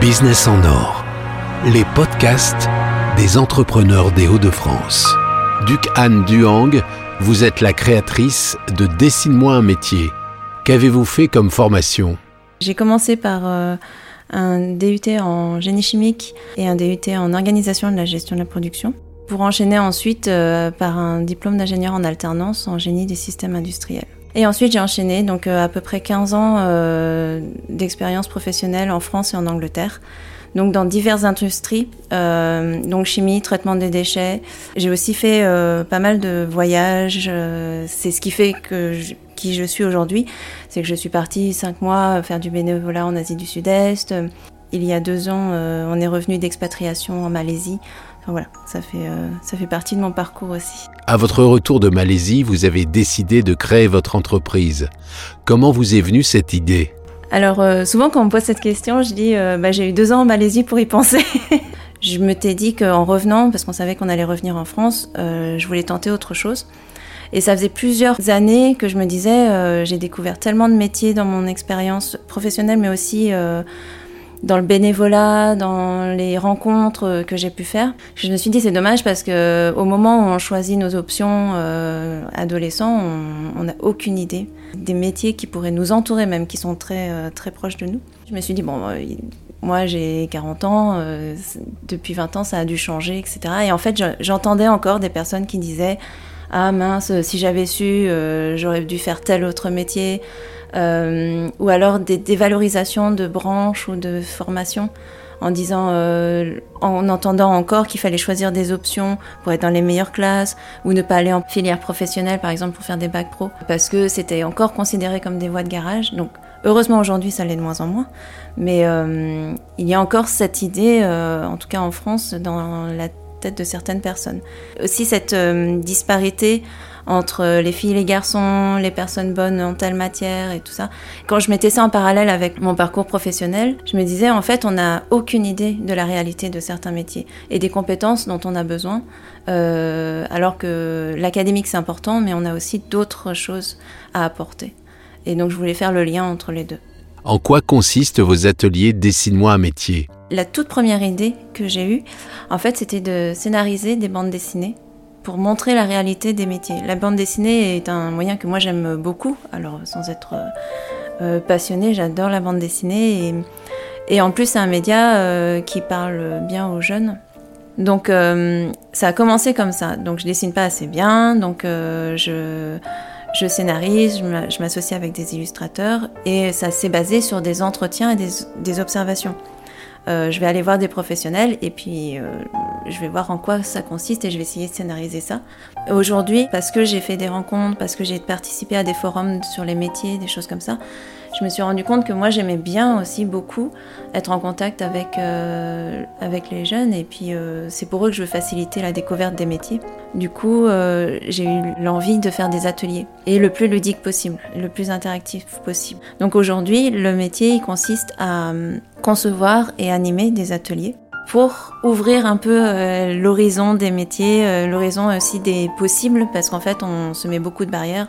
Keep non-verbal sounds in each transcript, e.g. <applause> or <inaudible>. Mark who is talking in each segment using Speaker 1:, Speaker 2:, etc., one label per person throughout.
Speaker 1: Business en or, les podcasts des entrepreneurs des Hauts-de-France. Duc Anne Duang, vous êtes la créatrice de Dessine-moi un métier. Qu'avez-vous fait comme formation?
Speaker 2: J'ai commencé par euh, un DUT en génie chimique et un DUT en organisation de la gestion de la production, pour enchaîner ensuite euh, par un diplôme d'ingénieur en alternance en génie des systèmes industriels. Et ensuite, j'ai enchaîné donc euh, à peu près 15 ans euh, d'expérience professionnelle en France et en Angleterre. Donc dans diverses industries, euh, donc chimie, traitement des déchets. J'ai aussi fait pas mal de voyages. c'est ce qui fait que qui je suis aujourd'hui. C'est que je suis partie cinq mois faire du bénévolat en Asie du Sud-Est. Il y a deux ans, on est revenu d'expatriation en Malaisie voilà, ça fait, euh, ça fait partie de mon parcours aussi.
Speaker 1: À votre retour de Malaisie, vous avez décidé de créer votre entreprise. Comment vous est venue cette idée?
Speaker 2: Alors, euh, souvent quand on me pose cette question, je dis euh, bah, j'ai eu deux ans en Malaisie pour y penser. <laughs> je me t'ai dit qu'en revenant, parce qu'on savait qu'on allait revenir en France, je voulais tenter autre chose. Et ça faisait plusieurs années que je me disais, j'ai découvert tellement de métiers dans mon expérience professionnelle, mais aussi dans le bénévolat, dans les rencontres que j'ai pu faire. Je me suis dit c'est dommage parce que au moment où on choisit nos options euh, adolescents, on n'a aucune idée des métiers qui pourraient nous entourer même, qui sont très euh, très proches de nous. Je me suis dit bon, euh, moi j'ai 40 ans, depuis 20 ans ça a dû changer, etc. Et en fait j'entendais encore des personnes qui disaient ah mince, si j'avais su, j'aurais dû faire tel autre métier. Euh, ou alors des dévalorisations de branches ou de formations en disant, euh, en entendant encore qu'il fallait choisir des options pour être dans les meilleures classes ou ne pas aller en filière professionnelle, par exemple, pour faire des bacs pro, parce que c'était encore considéré comme des voies de garage. Donc, heureusement aujourd'hui, ça l'est de moins en moins, mais euh, il y a encore cette idée, en tout cas en France, dans la de certaines personnes. Aussi cette disparité entre les filles et les garçons, les personnes bonnes en telle matière et tout ça. Quand je mettais ça en parallèle avec mon parcours professionnel, je me disais en fait on n'a aucune idée de la réalité de certains métiers et des compétences dont on a besoin. Euh, alors que l'académique c'est important, mais on a aussi d'autres choses à apporter. Et donc je voulais faire le lien entre les deux.
Speaker 1: En quoi consistent vos ateliers Dessine-moi un métier?
Speaker 2: La toute première idée que j'ai eue, en fait, c'était de scénariser des bandes dessinées pour montrer la réalité des métiers. La bande dessinée est un moyen que moi j'aime beaucoup, alors sans être euh, euh, passionnée, j'adore la bande dessinée et, en plus c'est un média euh, qui parle bien aux jeunes. Donc ça a commencé comme ça, donc je dessine pas assez bien, donc je, scénarise, je m'associe avec des illustrateurs et ça s'est basé sur des entretiens et des observations. Euh, je vais aller voir des professionnels et puis euh, je vais voir en quoi ça consiste et je vais essayer de scénariser ça. Aujourd'hui, parce que j'ai fait des rencontres, parce que j'ai participé à des forums sur les métiers, des choses comme ça, je me suis rendu compte que moi j'aimais bien aussi beaucoup être en contact avec, euh, les jeunes et puis euh, c'est pour eux que je veux faciliter la découverte des métiers. Du coup, euh, j'ai eu l'envie de faire des ateliers et le plus ludique possible, le plus interactif possible. Donc aujourd'hui, le métier il consiste à concevoir et animer des ateliers pour ouvrir un peu l'horizon des métiers, l'horizon aussi des possibles, parce qu'en fait, on se met beaucoup de barrières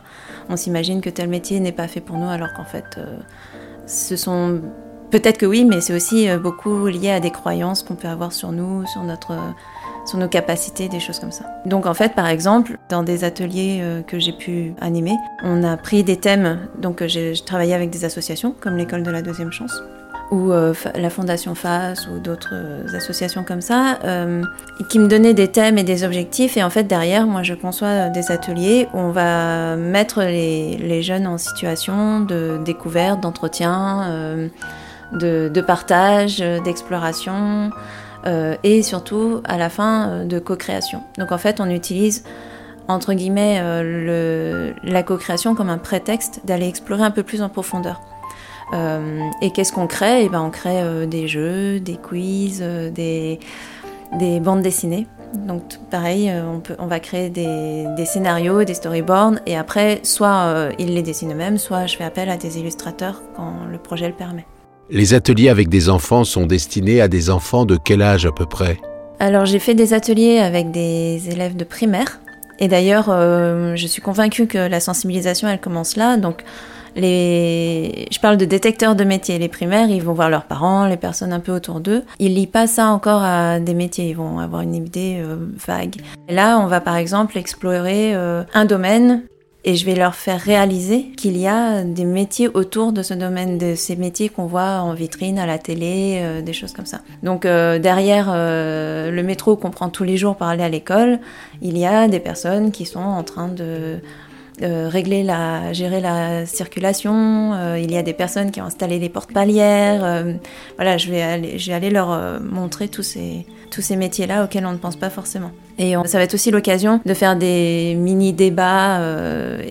Speaker 2: on s'imagine que tel métier n'est pas fait pour nous, alors qu'en fait, euh, ce sont peut-être que oui, mais c'est aussi euh, beaucoup lié à des croyances qu'on peut avoir sur nous, sur notre sur nos capacités, des choses comme ça. Donc en fait, par exemple, dans des ateliers euh, que j'ai pu animer, on a pris des thèmes. Donc j'ai travaillé avec des associations comme l'école de la deuxième chance ou euh, la Fondation FAS ou d'autres euh, associations comme ça, euh, qui me donnaient des thèmes et des objectifs. Et en fait, derrière, moi, je conçois des ateliers où on va mettre les, jeunes en situation de découverte, d'entretien, de, partage, d'exploration et surtout, à la fin, de co-création. Donc en fait, on utilise entre guillemets le, la co-création comme un prétexte d'aller explorer un peu plus en profondeur. Euh, et qu'est-ce qu'on crée? Et eh ben, On crée euh, des jeux, des quiz, euh, des, des, bandes dessinées. Donc pareil, on, peut, on va créer des, des, scénarios, des storyboards, et après, soit ils les dessinent eux-mêmes, soit je fais appel à des illustrateurs quand le projet le permet.
Speaker 1: Les ateliers avec des enfants sont destinés à des enfants de quel âge à peu près?
Speaker 2: Alors j'ai fait des ateliers avec des élèves de primaire, et d'ailleurs je suis convaincue que la sensibilisation elle commence là, donc Les... Je parle de détecteurs de métiers. Les primaires, ils vont voir leurs parents, les personnes un peu autour d'eux. Ils lient pas ça encore à des métiers. Ils vont avoir une idée euh, vague. Là, on va par exemple explorer euh, un domaine et je vais leur faire réaliser qu'il y a des métiers autour de ce domaine, de ces métiers qu'on voit en vitrine, à la télé, euh, des choses comme ça. Donc derrière le métro qu'on prend tous les jours pour aller à l'école, il y a des personnes qui sont en train de euh, régler la, gérer la circulation. Euh, il y a des personnes qui ont installé des portes palières. Euh, voilà, je vais aller, je vais aller leur montrer tous ces, tous ces métiers-là auxquels on ne pense pas forcément. Et on- ça va être aussi l'occasion de faire des mini débats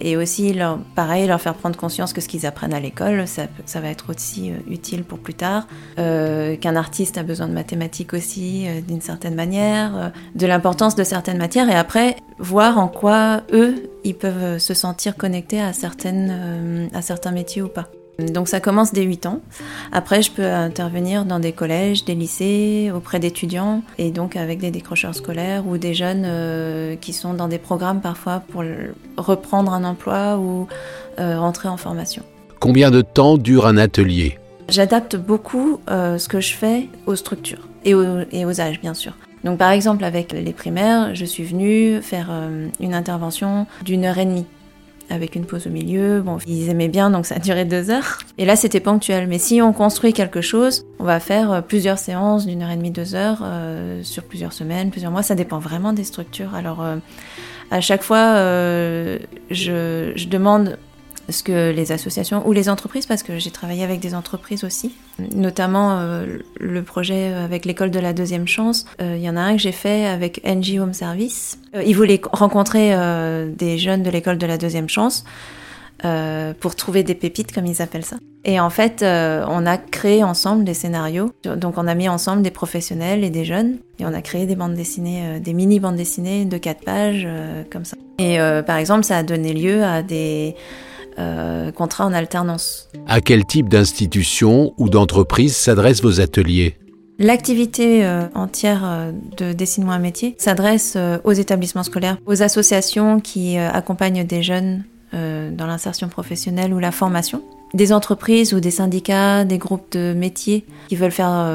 Speaker 2: et aussi, leur, pareil, leur faire prendre conscience que ce qu'ils apprennent à l'école, ça, ça va être aussi utile pour plus tard. Qu'un artiste a besoin de mathématiques aussi, d'une certaine manière, de l'importance de certaines matières, et après voir en quoi eux ils peuvent se sentir connectés à certaines euh, à certains métiers ou pas. Donc ça commence dès 8 ans. Après, je peux intervenir dans des collèges, des lycées, auprès d'étudiants, et donc avec des décrocheurs scolaires ou des jeunes euh, qui sont dans des programmes parfois pour reprendre un emploi ou euh, rentrer en formation.
Speaker 1: Combien de temps dure un atelier?
Speaker 2: J'adapte beaucoup euh, ce que je fais aux structures et aux, et aux âges, bien sûr. Donc, par exemple, avec les primaires, je suis venue faire euh, une intervention d'une heure et demie avec une pause au milieu. Bon, ils aimaient bien, donc ça a duré deux heures. Et là, c'était ponctuel. Mais si on construit quelque chose, on va faire euh, plusieurs séances d'une heure et demie, deux heures, euh, sur plusieurs semaines, plusieurs mois. Ça dépend vraiment des structures. Alors, à chaque fois, je demande ce que les associations ou les entreprises, parce que j'ai travaillé avec des entreprises aussi, notamment euh, le projet avec l'école de la deuxième chance. Euh, Il y en a un que j'ai fait avec NG Home Service. Euh, ils voulaient rencontrer euh, des jeunes de l'école de la deuxième chance euh, pour trouver des pépites, comme ils appellent ça. Et en fait, euh, on a créé ensemble des scénarios. Donc, on a mis ensemble des professionnels et des jeunes. Et on a créé des bandes dessinées, euh, des mini bandes dessinées de quatre pages, euh, comme ça. Et euh, par exemple, ça a donné lieu à des euh, contrats en alternance.
Speaker 1: À quel type d'institution ou d'entreprise s'adressent vos ateliers?
Speaker 2: L'activité euh, entière euh, de Dessine-moi un métier s'adresse euh, aux établissements scolaires, aux associations qui accompagnent des jeunes dans l'insertion professionnelle ou la formation, des entreprises ou des syndicats, des groupes de métiers qui veulent faire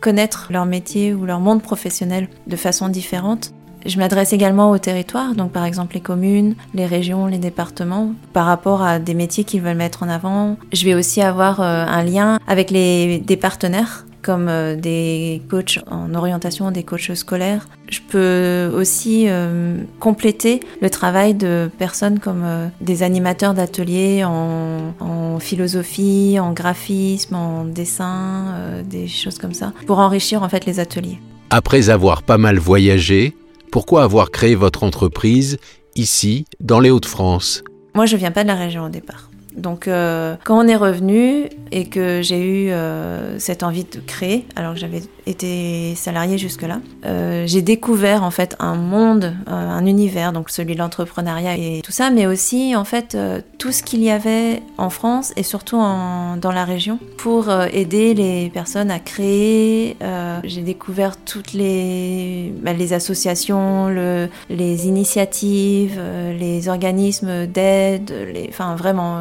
Speaker 2: connaître leur métier ou leur monde professionnel de façon différente. Je m'adresse également aux territoires, donc par exemple les communes, les régions, les départements, par rapport à des métiers qu'ils veulent mettre en avant. Je vais aussi avoir euh, un lien avec des partenaires comme euh, des coachs en orientation, des coachs scolaires. Je peux aussi euh, compléter le travail de personnes comme des animateurs d'ateliers en, philosophie, en graphisme, en dessin, des choses comme ça, pour enrichir en fait les ateliers.
Speaker 1: Après avoir pas mal voyagé, pourquoi avoir créé votre entreprise ici, dans les Hauts-de-France?
Speaker 2: Moi, je viens pas de la région au départ. Donc, euh, quand on est revenu et que j'ai eu euh, cette envie de créer, alors que j'avais été salariée jusque-là, euh, j'ai découvert en fait un monde, un univers, donc celui de l'entrepreneuriat et tout ça, mais aussi en fait tout ce qu'il y avait en France et surtout dans la région pour aider les personnes à créer. J'ai découvert toutes les, bah, associations, le, les initiatives, les organismes d'aide, enfin vraiment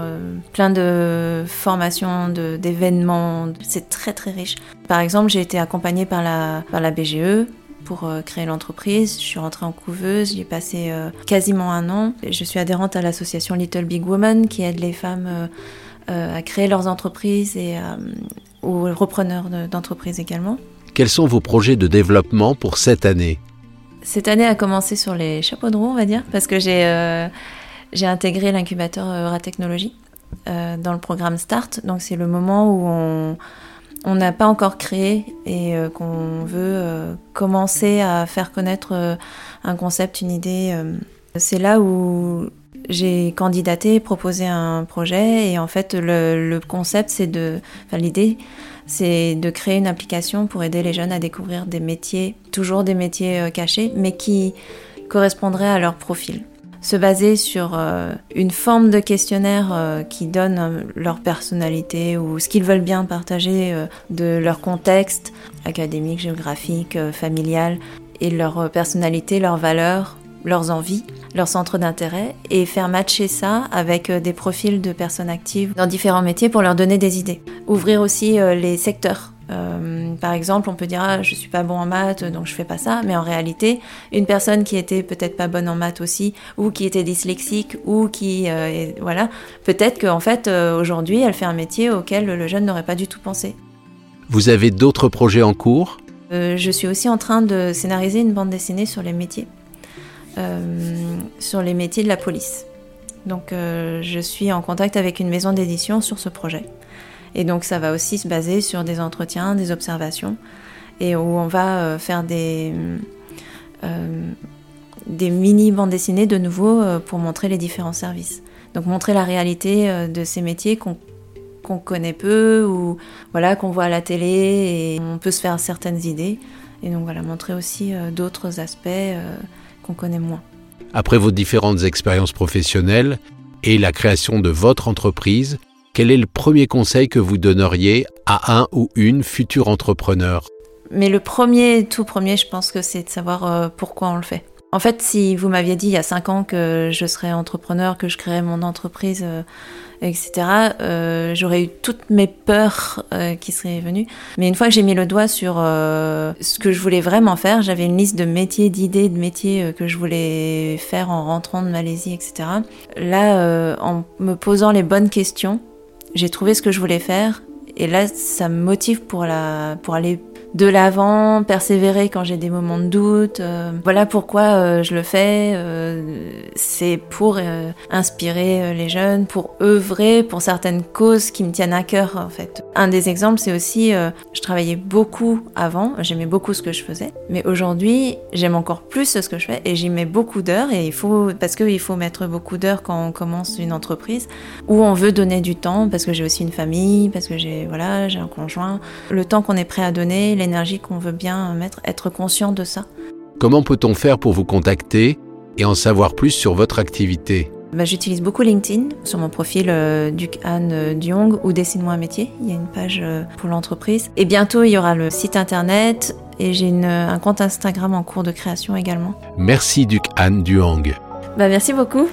Speaker 2: plein de formations, de- d'événements. C'est très très riche. Par exemple, j'ai été accompagnée par la, par la BGE pour euh, créer l'entreprise. Je suis rentrée en couveuse, j'y ai passé euh, quasiment un an. Je suis adhérente à l'association Little Big Woman qui aide les femmes euh, à créer leurs entreprises et aux repreneurs de- d'entreprises également.
Speaker 1: Quels sont vos projets de développement pour cette année?
Speaker 2: Cette année a commencé sur les chapeaux de roue, on va dire, parce que j'ai euh, j'ai intégré l'incubateur Euratechnologie euh, dans le programme Start. Donc c'est le moment où on n'a pas encore créé et euh, qu'on veut euh, commencer à faire connaître un concept, une idée. C'est là où j'ai candidaté, proposé un projet et en fait le, le concept c'est de, enfin l'idée c'est de créer une application pour aider les jeunes à découvrir des métiers, toujours des métiers cachés, mais qui correspondraient à leur profil. Se baser sur euh, une forme de questionnaire euh, qui donne euh, leur personnalité ou ce qu'ils veulent bien partager de leur contexte académique, géographique, familial, et leur personnalité, leurs valeurs, leurs envies, leurs centres d'intérêt et faire matcher ça avec des profils de personnes actives dans différents métiers pour leur donner des idées. Ouvrir aussi les secteurs euh, par exemple, on peut dire ah, je suis pas bon en maths, donc je fais pas ça. Mais en réalité, une personne qui était peut-être pas bonne en maths aussi, ou qui était dyslexique, ou qui euh, voilà, peut-être qu'en fait euh, aujourd'hui, elle fait un métier auquel le jeune n'aurait pas du tout pensé.
Speaker 1: Vous avez d'autres projets en cours?
Speaker 2: Je suis aussi en train de scénariser une bande dessinée sur les métiers, sur les métiers de la police. Donc, je suis en contact avec une maison d'édition sur ce projet. Et donc ça va aussi se baser sur des entretiens, des observations, et où on va euh, faire des, euh, des mini bandes dessinées de nouveau euh, pour montrer les différents services. Donc montrer la réalité de ces métiers qu'on connaît peu ou voilà qu'on voit à la télé et on peut se faire certaines idées. Et donc voilà, montrer aussi d'autres aspects qu'on connaît moins.
Speaker 1: Après vos différentes expériences professionnelles et la création de votre entreprise, quel est le premier conseil que vous donneriez à un ou une future entrepreneur?
Speaker 2: Mais le premier, tout premier, je pense que c'est de savoir euh, pourquoi on le fait. En fait, si vous m'aviez dit il y a cinq ans que je serais entrepreneur, que je créerais mon entreprise, euh, etc., euh, j'aurais eu toutes mes peurs qui seraient venues. Mais une fois que j'ai mis le doigt sur ce que je voulais vraiment faire, j'avais une liste de métiers, d'idées de métiers que je voulais faire en rentrant de Malaisie, etc. Là, en me posant les bonnes questions, j'ai trouvé ce que je voulais faire et là ça me motive pour la pour aller de l'avant, persévérer quand j'ai des moments de doute. Euh, voilà pourquoi euh, je le fais. Euh, c'est pour inspirer les jeunes, pour œuvrer pour certaines causes qui me tiennent à cœur en fait. Un des exemples, c'est aussi, je travaillais beaucoup avant, j'aimais beaucoup ce que je faisais, mais aujourd'hui, j'aime encore plus ce que je fais et j'y mets beaucoup d'heures et il faut parce qu'il faut mettre beaucoup d'heures quand on commence une entreprise où on veut donner du temps parce que j'ai aussi une famille, parce que j'ai voilà, j'ai un conjoint. Le temps qu'on est prêt à donner, l'énergie qu'on veut bien mettre, être conscient de ça.
Speaker 1: Comment peut-on faire pour vous contacter et en savoir plus sur votre activité?
Speaker 2: Bah, J'utilise beaucoup LinkedIn sur mon profil euh, Duc Anne euh, Diong ou Dessine-moi un métier. Il y a une page euh, pour l'entreprise. Et bientôt, il y aura le site internet et j'ai un compte Instagram en cours de création également.
Speaker 1: Merci Duc Anne Duong.
Speaker 2: Bah, merci beaucoup.